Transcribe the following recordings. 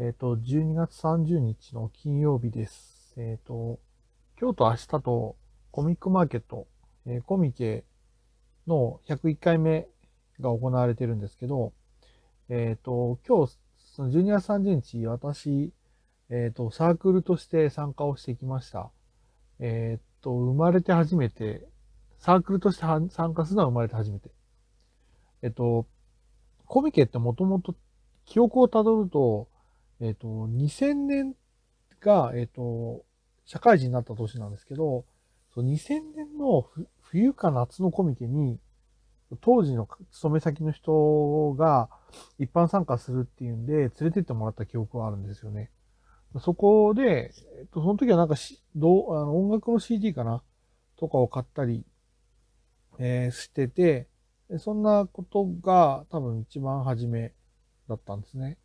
えっ、と、12月30日の金曜日です。えっ、と、今日と明日とコミックマーケット、えーコミケの101回目が行われてるんですけど、えっ、と、今日、その12月30日、私、えっ、と、サークルとして参加をしてきました。えっ、と、生まれて初めて、サークルとして参加するのは生まれて初めて。えっ、と、コミケってもともと記憶をたどると、えっ、と、2000年が、えっ、と、社会人になった年なんですけど、そう2000年の冬か夏のコミケに、当時の勤め先の人が一般参加するっていうんで、連れてってもらった記憶があるんですよね。そこで、えっと、その時はなんかし、どう、あの、音楽の CD かなとかを買ったり、えーしてて、そんなことが多分一番初めだったんですね。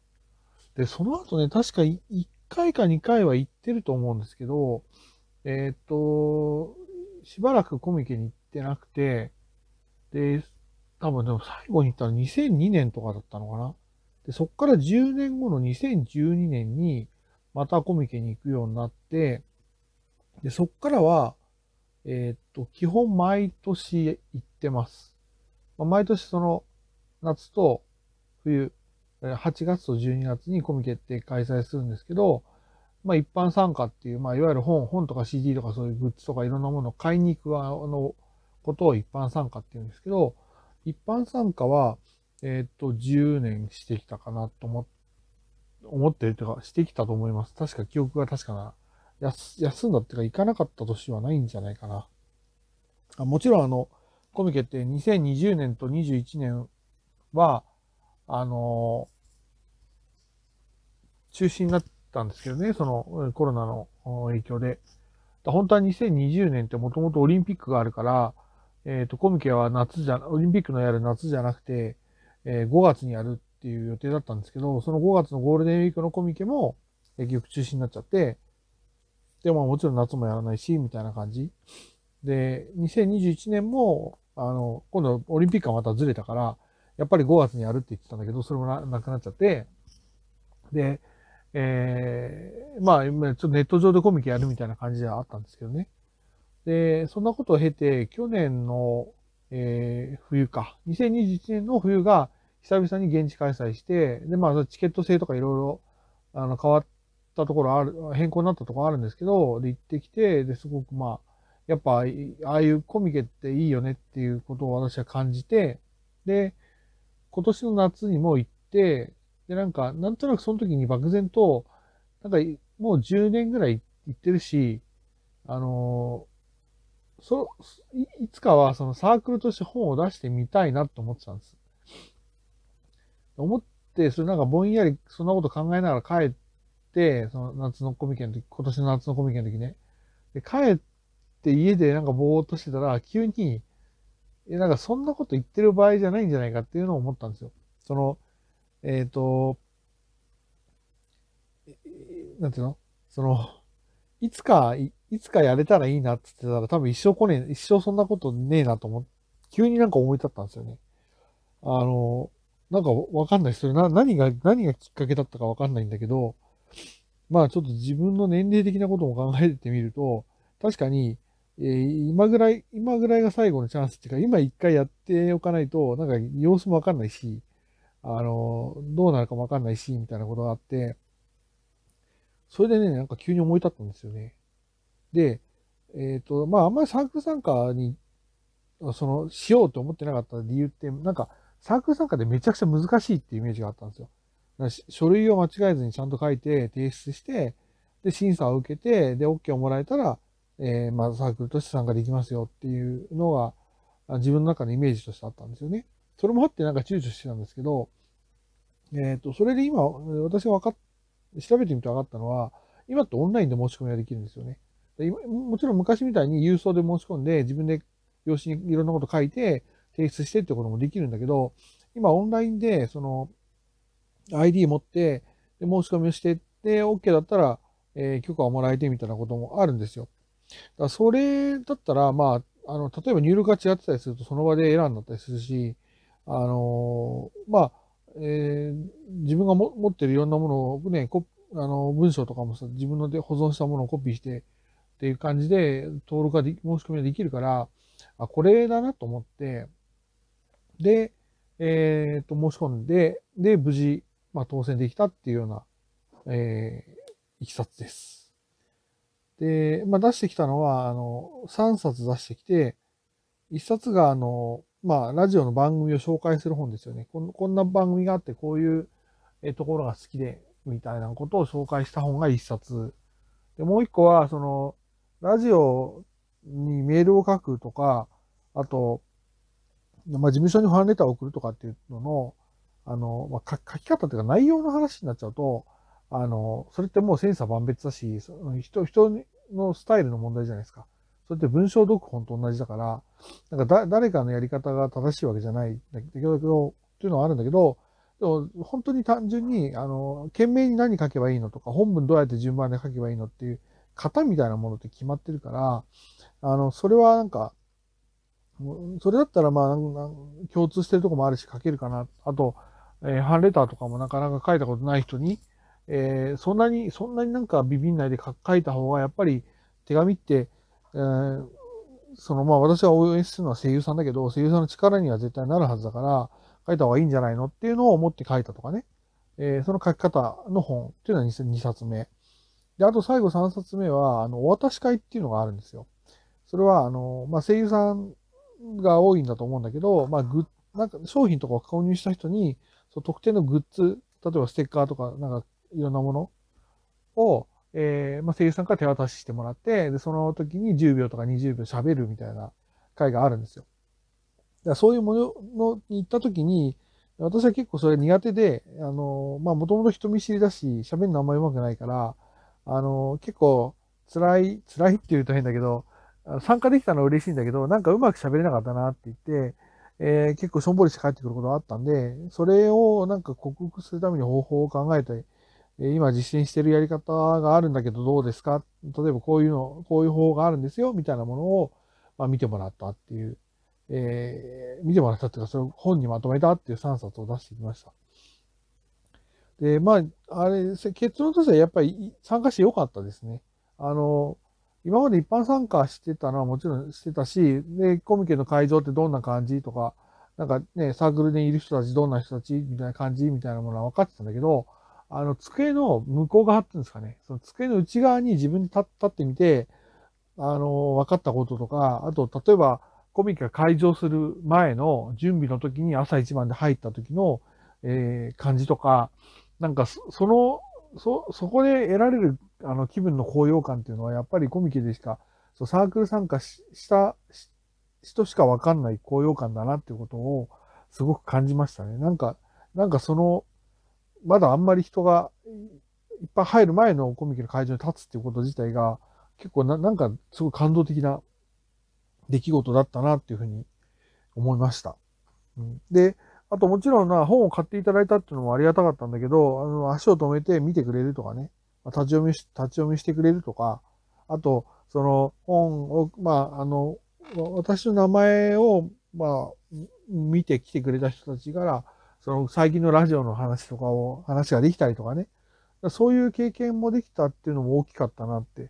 で、その後ね、確か1回か2回は行ってると思うんですけど、えーっと、しばらくコミケに行ってなくて、で、多分でも最後に行ったの2002年とかだったのかな。で、そっから10年後の2012年に、またコミケに行くようになって、で、そっからは、えーっと、基本毎年行ってます。まあ毎年その、夏と冬、8月と12月にコミケって開催するんですけど、まあ一般参加っていう、まあいわゆる本、本とか CD とかそういうグッズとかいろんなものを買いに行く側のことを一般参加っていうんですけど、一般参加は、えーっと、10年してきたかなと思っ思ってるというか、してきたと思います。確か記憶が確かな。休休んだっていうか、行かなかった年はないんじゃないかな。あもちろん、あの、コミケって2020年と21年は、あの中止になったんですけどね、そのコロナの影響で。本当は2020年ってもともとオリンピックがあるから、えっ、と、コミケは夏じゃ、オリンピックのやる夏じゃなくて、えー5月にやるっていう予定だったんですけど、その5月のゴールデンウィークのコミケも、結局中止になっちゃって、でももちろん夏もやらないし、みたいな感じ。で、2021年も、あの、今度オリンピックがまたずれたから、やっぱり5月にやるって言ってたんだけど、それもなくなっちゃって、で、えーまあ、ちょっとネット上でコミケやるみたいな感じではあったんですけどね。で、そんなことを経て、去年の、えー冬か、2021年の冬が久々に現地開催して、で、まあ、チケット制とかいろいろ、あの、変わったところある、変更になったところあるんですけど、で、行ってきて、で、すごくまあ、やっぱ、ああいうコミケっていいよねっていうことを私は感じて、で、今年の夏にも行って、で、なんか、なんとなくその時に漠然と、なんか、もう10年ぐらい行ってるし、あのーそ、いつかはそのサークルとして本を出してみたいなと思ってたんです。思って、それなんかぼんやりそんなこと考えながら帰って、その夏のコミケの時、今年の夏のコミケの時ね。で、帰って家でなんかぼーっとしてたら、急に、え、なんかそんなこと言ってる場合じゃないんじゃないかっていうのを思ったんですよ。その、えっ、と、ええなんていうの？その、いつか、いいつかやれたらいいなって言ってたら多分一生来ねえ、一生そんなことねえなと思って、急になんか思い立ったんですよね。あの、なんかわかんない。それな、何が、何がきっかけだったかわかんないんだけど、まあちょっと自分の年齢的なことも考えてみると、確かに、えー今ぐらい、今ぐらいが最後のチャンスっていうか、今一回やっておかないと、なんか様子もわかんないし、あの、どうなるかもわかんないし、みたいなことがあって、それでね、なんか急に思い立ったんですよね。で、えっ、と、まああんまりサークル参加に、その、しようと思ってなかった理由って、なんか、サークル参加でめちゃくちゃ難しいっていうイメージがあったんですよ。書類を間違えずにちゃんと書いて提出して、で、審査を受けて、で、OK をもらえたら、えーまあ、サークルとして参加できますよっていうのが、自分の中のイメージとしてあったんですよね。それもあってなんか躊躇してたんですけど、えっ、と、それで今、私が分かっ、調べてみて分かったのは、今ってオンラインで申し込みができるんですよね。今もちろん昔みたいに郵送で申し込んで、自分で用紙にいろんなこと書いて、提出してってこともできるんだけど、今オンラインで、その、ID 持って、で申し込みをして、で、OK だったら、えー許可をもらえてみたいなこともあるんですよ。だからそれだったら、まあ、あの、例えば入力が違ってたりすると、その場でエラーになったりするし、あのーまあ、えー、自分がも持ってるいろんなものをね、こあの文章とかもさ、自分ので保存したものをコピーしてっていう感じで登録がで申し込みができるから、あ、これだなと思って、で、えっ、ー、と、申し込んで、で、無事、まあ、当選できたっていうような、えー、いきさつです。で、まあ、出してきたのは、あの、3冊出してきて、1冊が、あの、まあ、ラジオの番組を紹介する本ですよね。こんな番組があって、こういう、ところが好きで、みたいなことを紹介した本が1冊。で、もう1個は、その、ラジオにメールを書くとか、あと、まあ、事務所にファンレターを送るとかっていうのの、あの、まあ、書き方っていうか内容の話になっちゃうと、あの、それってもう千差万別だし、その人、人のスタイルの問題じゃないですか。それって文章読本と同じだから、なんか誰かのやり方が正しいわけじゃないんだけど、っていうのはあるんだけど、でも本当に単純に、あの、懸命に何書けばいいのとか、本文どうやって順番で書けばいいのっていう型みたいなものって決まってるから、あの、それはなんか、それだったらまあ、共通してるとこもあるし書けるかな。あと、えー、ファンレターとかもなかなか書いたことない人に、えー、そんなに、そんなになんかビビんないで書いた方が、やっぱり手紙って、えー、そのまあ私が応援するのは声優さんだけど、声優さんの力には絶対なるはずだから、書いた方がいいんじゃないのっていうのを思って書いたとかね。えー、その書き方の本っていうのは 2, 2冊目。で、あと最後3冊目は、あの、お渡し会っていうのがあるんですよ。それは、あの、まあ、声優さんが多いんだと思うんだけど、まあ、グなんか商品とかを購入した人に、その特定のグッズ、例えばステッカーとか、なんかいろんなものを、えー、まあ、声優さんから手渡ししてもらって、で、その時に10秒とか20秒喋るみたいな会があるんですよ。だからそういうものに行った時に、私は結構それ苦手で、あの、まあ、もともと人見知りだし、喋るのあんまり上手くないから、あの、結構辛い、辛いって言うと変だけど、参加できたのは嬉しいんだけど、なんかうまく喋れなかったなって言って、えー、結構しょんぼりして帰ってくることがあったんで、それをなんか克服するために方法を考えて、今実践してるやり方があるんだけどどうですか？例えばこういうの、こういう方法があるんですよ、みたいなものを、まあ、見てもらったっていう、えー、見てもらったっていうか、それを本にまとめたっていう3冊を出してきました。で、まあ、あれ、結論としてはやっぱり参加してよかったですね。あの、今まで一般参加してたのはもちろんしてたし、で、コミケの会場ってどんな感じとか、なんかね、サークルでいる人たちどんな人たちみたいな感じみたいなものは分かってたんだけど、あの、机の向こう側っていうんですかね、その机の内側に自分で立ってみて、あの、分かったこととか、あと、例えば、コミケが会場する前の準備の時に朝一番で入った時の、えー、感じとか、なんか、その、そ、そこで得られるあの気分の高揚感っていうのはやっぱりコミケでしか、そうサークル参加した人しかわかんない高揚感だなっていうことをすごく感じましたね。なんか、なんかその、まだあんまり人がいっぱい入る前のコミケの会場に立つっていうこと自体が結構ななんかすごい感動的な出来事だったなっていうふうに思いました。うん、で、あともちろんな本を買っていただいたっていうのもありがたかったんだけど、あの足を止めて見てくれるとかね、立ち読みし、立ち読みしてくれるとか、あと、その本を、まあ、あの、私の名前を、まあ、見てきてくれた人たちから、その最近のラジオの話とかを、話ができたりとかね。そういう経験もできたっていうのも大きかったなって。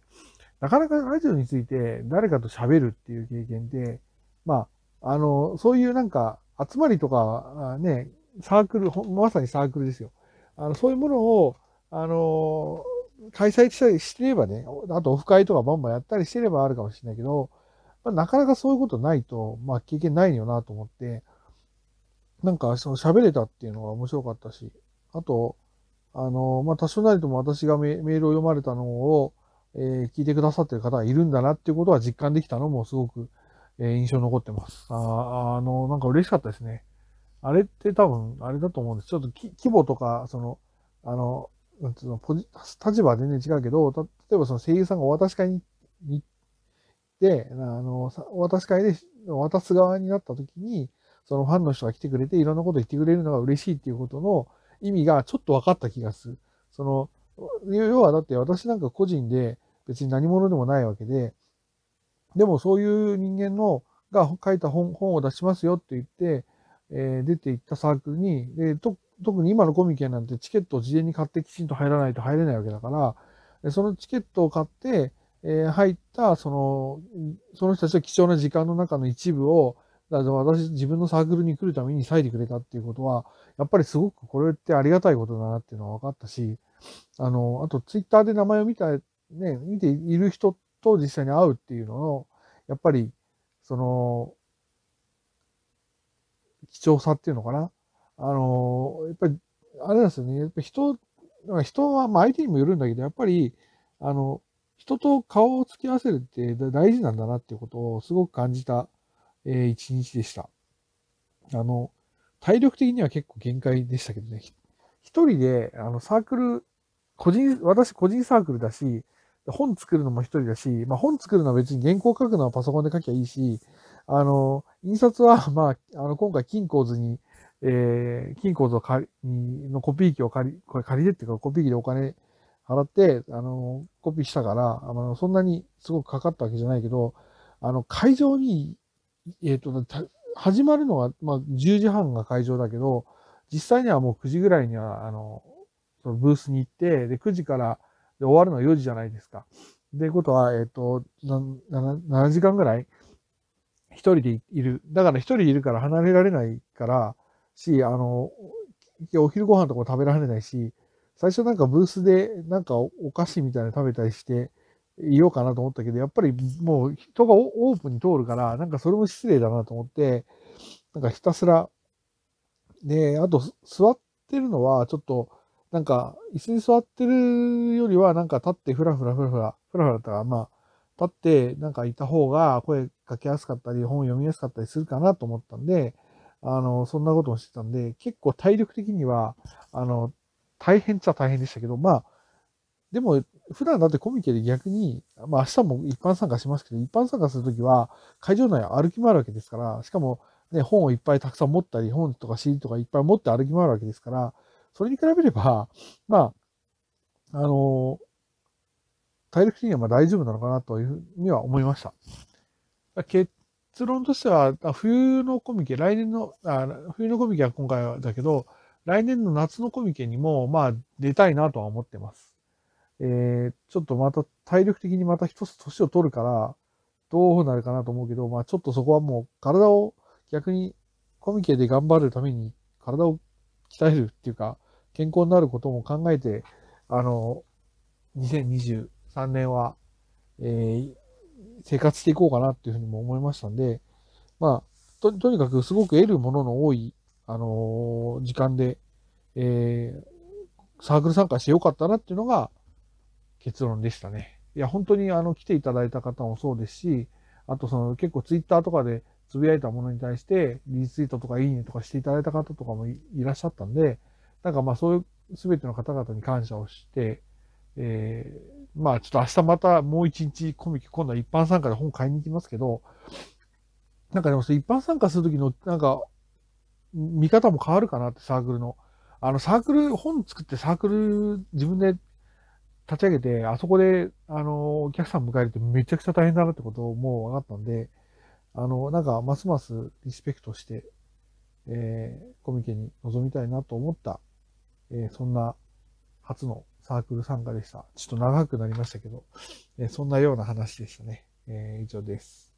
なかなかラジオについて誰かと喋るっていう経験で、まあ、あの、そういうなんか集まりとか、ね、サークル、まさにサークルですよ。あの、そういうものを、あの、開催したりしてればね、あとオフ会とかバンバンやったりしてればあるかもしれないけど、まあ、なかなかそういうことないと、まあ経験ないよなと思って、なんかその喋れたっていうのが面白かったし、あと、あの、まあ多少なりとも私がメールを読まれたのを、えー、聞いてくださってる方がいるんだなっていうことは実感できたのもすごく、えー、印象残ってます。ああの、なんか嬉しかったですね。あれって多分、あれだと思うんです。ちょっと規模とか、その、あの、なんつうの、ポジ、立場は全然違うけど、た例えばその声優さんがお渡し会に行って、あの、お渡し会で渡す側になった時に、そのファンの人が来てくれていろんなこと言ってくれるのが嬉しいっていうことの意味がちょっと分かった気がする。その、要はだって私なんか個人で別に何者でもないわけで、でもそういう人間のが書いた本本を出しますよって言って、えー、出ていったサークルに、で、と特に今のコミケなんてチケットを事前に買ってきちんと入らないと入れないわけだから、そのチケットを買って、えー、入った、その、その人たちは貴重な時間の中の一部を、だから私、自分のサークルに来るために割いてくれたっていうことは、やっぱりすごくこれってありがたいことだなっていうのは分かったし、あの、あとツイッターで名前を見た、ね、見ている人と実際に会うっていうのの、やっぱり、その、貴重さっていうのかな。あの、やっぱり、あれなんですよね。やっぱ人、人は、まあ相手にもよるんだけど、やっぱり、あの、人と顔を付き合わせるって大事なんだなっていうことをすごく感じた、えー、一日でした。あの、体力的には結構限界でしたけどね。一人で、あの、サークル、個人、私個人サークルだし、本作るのも一人だし、まあ本作るのは別に原稿書くのはパソコンで書きゃいいし、あの、印刷は、まあ、あの、今回、金庫図に、えー、金庫図を借り、のコピー機を借り、これ借りてっていうか、コピー機でお金払って、あの、コピーしたから、あの、そんなにすごくかかったわけじゃないけど、あの、会場に、えっ、ー、と、始まるのは、まあ、10時半が会場だけど、実際にはもう9時ぐらいには、あの、そのブースに行って、で、9時からで終わるのは4時じゃないですか。で、ことは、えっ、ー、と、7, 7時間ぐらい一人でいる。だから一人いるから離れられないから、し、あの、お昼ご飯とか食べられないし、最初なんかブースでなんかお菓子みたいなの食べたりしていようかなと思ったけど、やっぱりもう人がオープンに通るから、なんかそれも失礼だなと思って、なんかひたすら、で、あと座ってるのはちょっと、なんか椅子に座ってるよりはなんか立ってふらふらふらふら、ふらふらだったら、まあ、立ってなんかいた方が声かけやすかったり、本読みやすかったりするかなと思ったんで、あの、そんなこともしてたんで、結構体力的には、あの、大変っちゃ大変でしたけど、まあ、でも、普段だってコミケで逆に、まあ明日も一般参加しますけど、一般参加するときは会場内歩き回るわけですから、しかもね、本をいっぱいたくさん持ったり、本とか CD とかいっぱい持って歩き回るわけですから、それに比べれば、まあ、あの、体力的にはまあ大丈夫なのかなというふうには思いました。結論としては、冬のコミケ、来年の、あ冬のコミケは今回はだけど、来年の夏のコミケにも、まあ、出たいなとは思ってます。えー、ちょっとまた体力的にまた一つ年を取るから、どうなるかなと思うけど、まあちょっとそこはもう体を逆にコミケで頑張るために体を鍛えるっていうか、健康になることも考えて、あの、2023年は、えー、生活していこうかなっていうふうにも思いましたんで、まあ、と、とにかくすごく得るものの多い、あのー、時間で、えー、サークル参加してよかったなっていうのが結論でしたね。いや、本当にあの、来ていただいた方もそうですし、あとその結構ツイッターとかでつぶやいたものに対して、リツイートとかいいねとかしていただいた方とかもいらっしゃったんで、なんかまあそういうすべての方々に感謝をして、えー、まあちょっと明日またもう一日コミケ今度は一般参加で本買いに行きますけど、なんかでも一般参加するときのなんか見方も変わるかなってサークルの。あのサークル、本作ってサークル自分で立ち上げて、あそこで、あの、お客さん迎えるとめちゃくちゃ大変だなってことをもう分かったんで、あの、なんか、ますますリスペクトして、えー、コミケに臨みたいなと思った、えー、そんな初のサークル参加でした。ちょっと長くなりましたけど、えー、そんなような話でしたね。えー、以上です。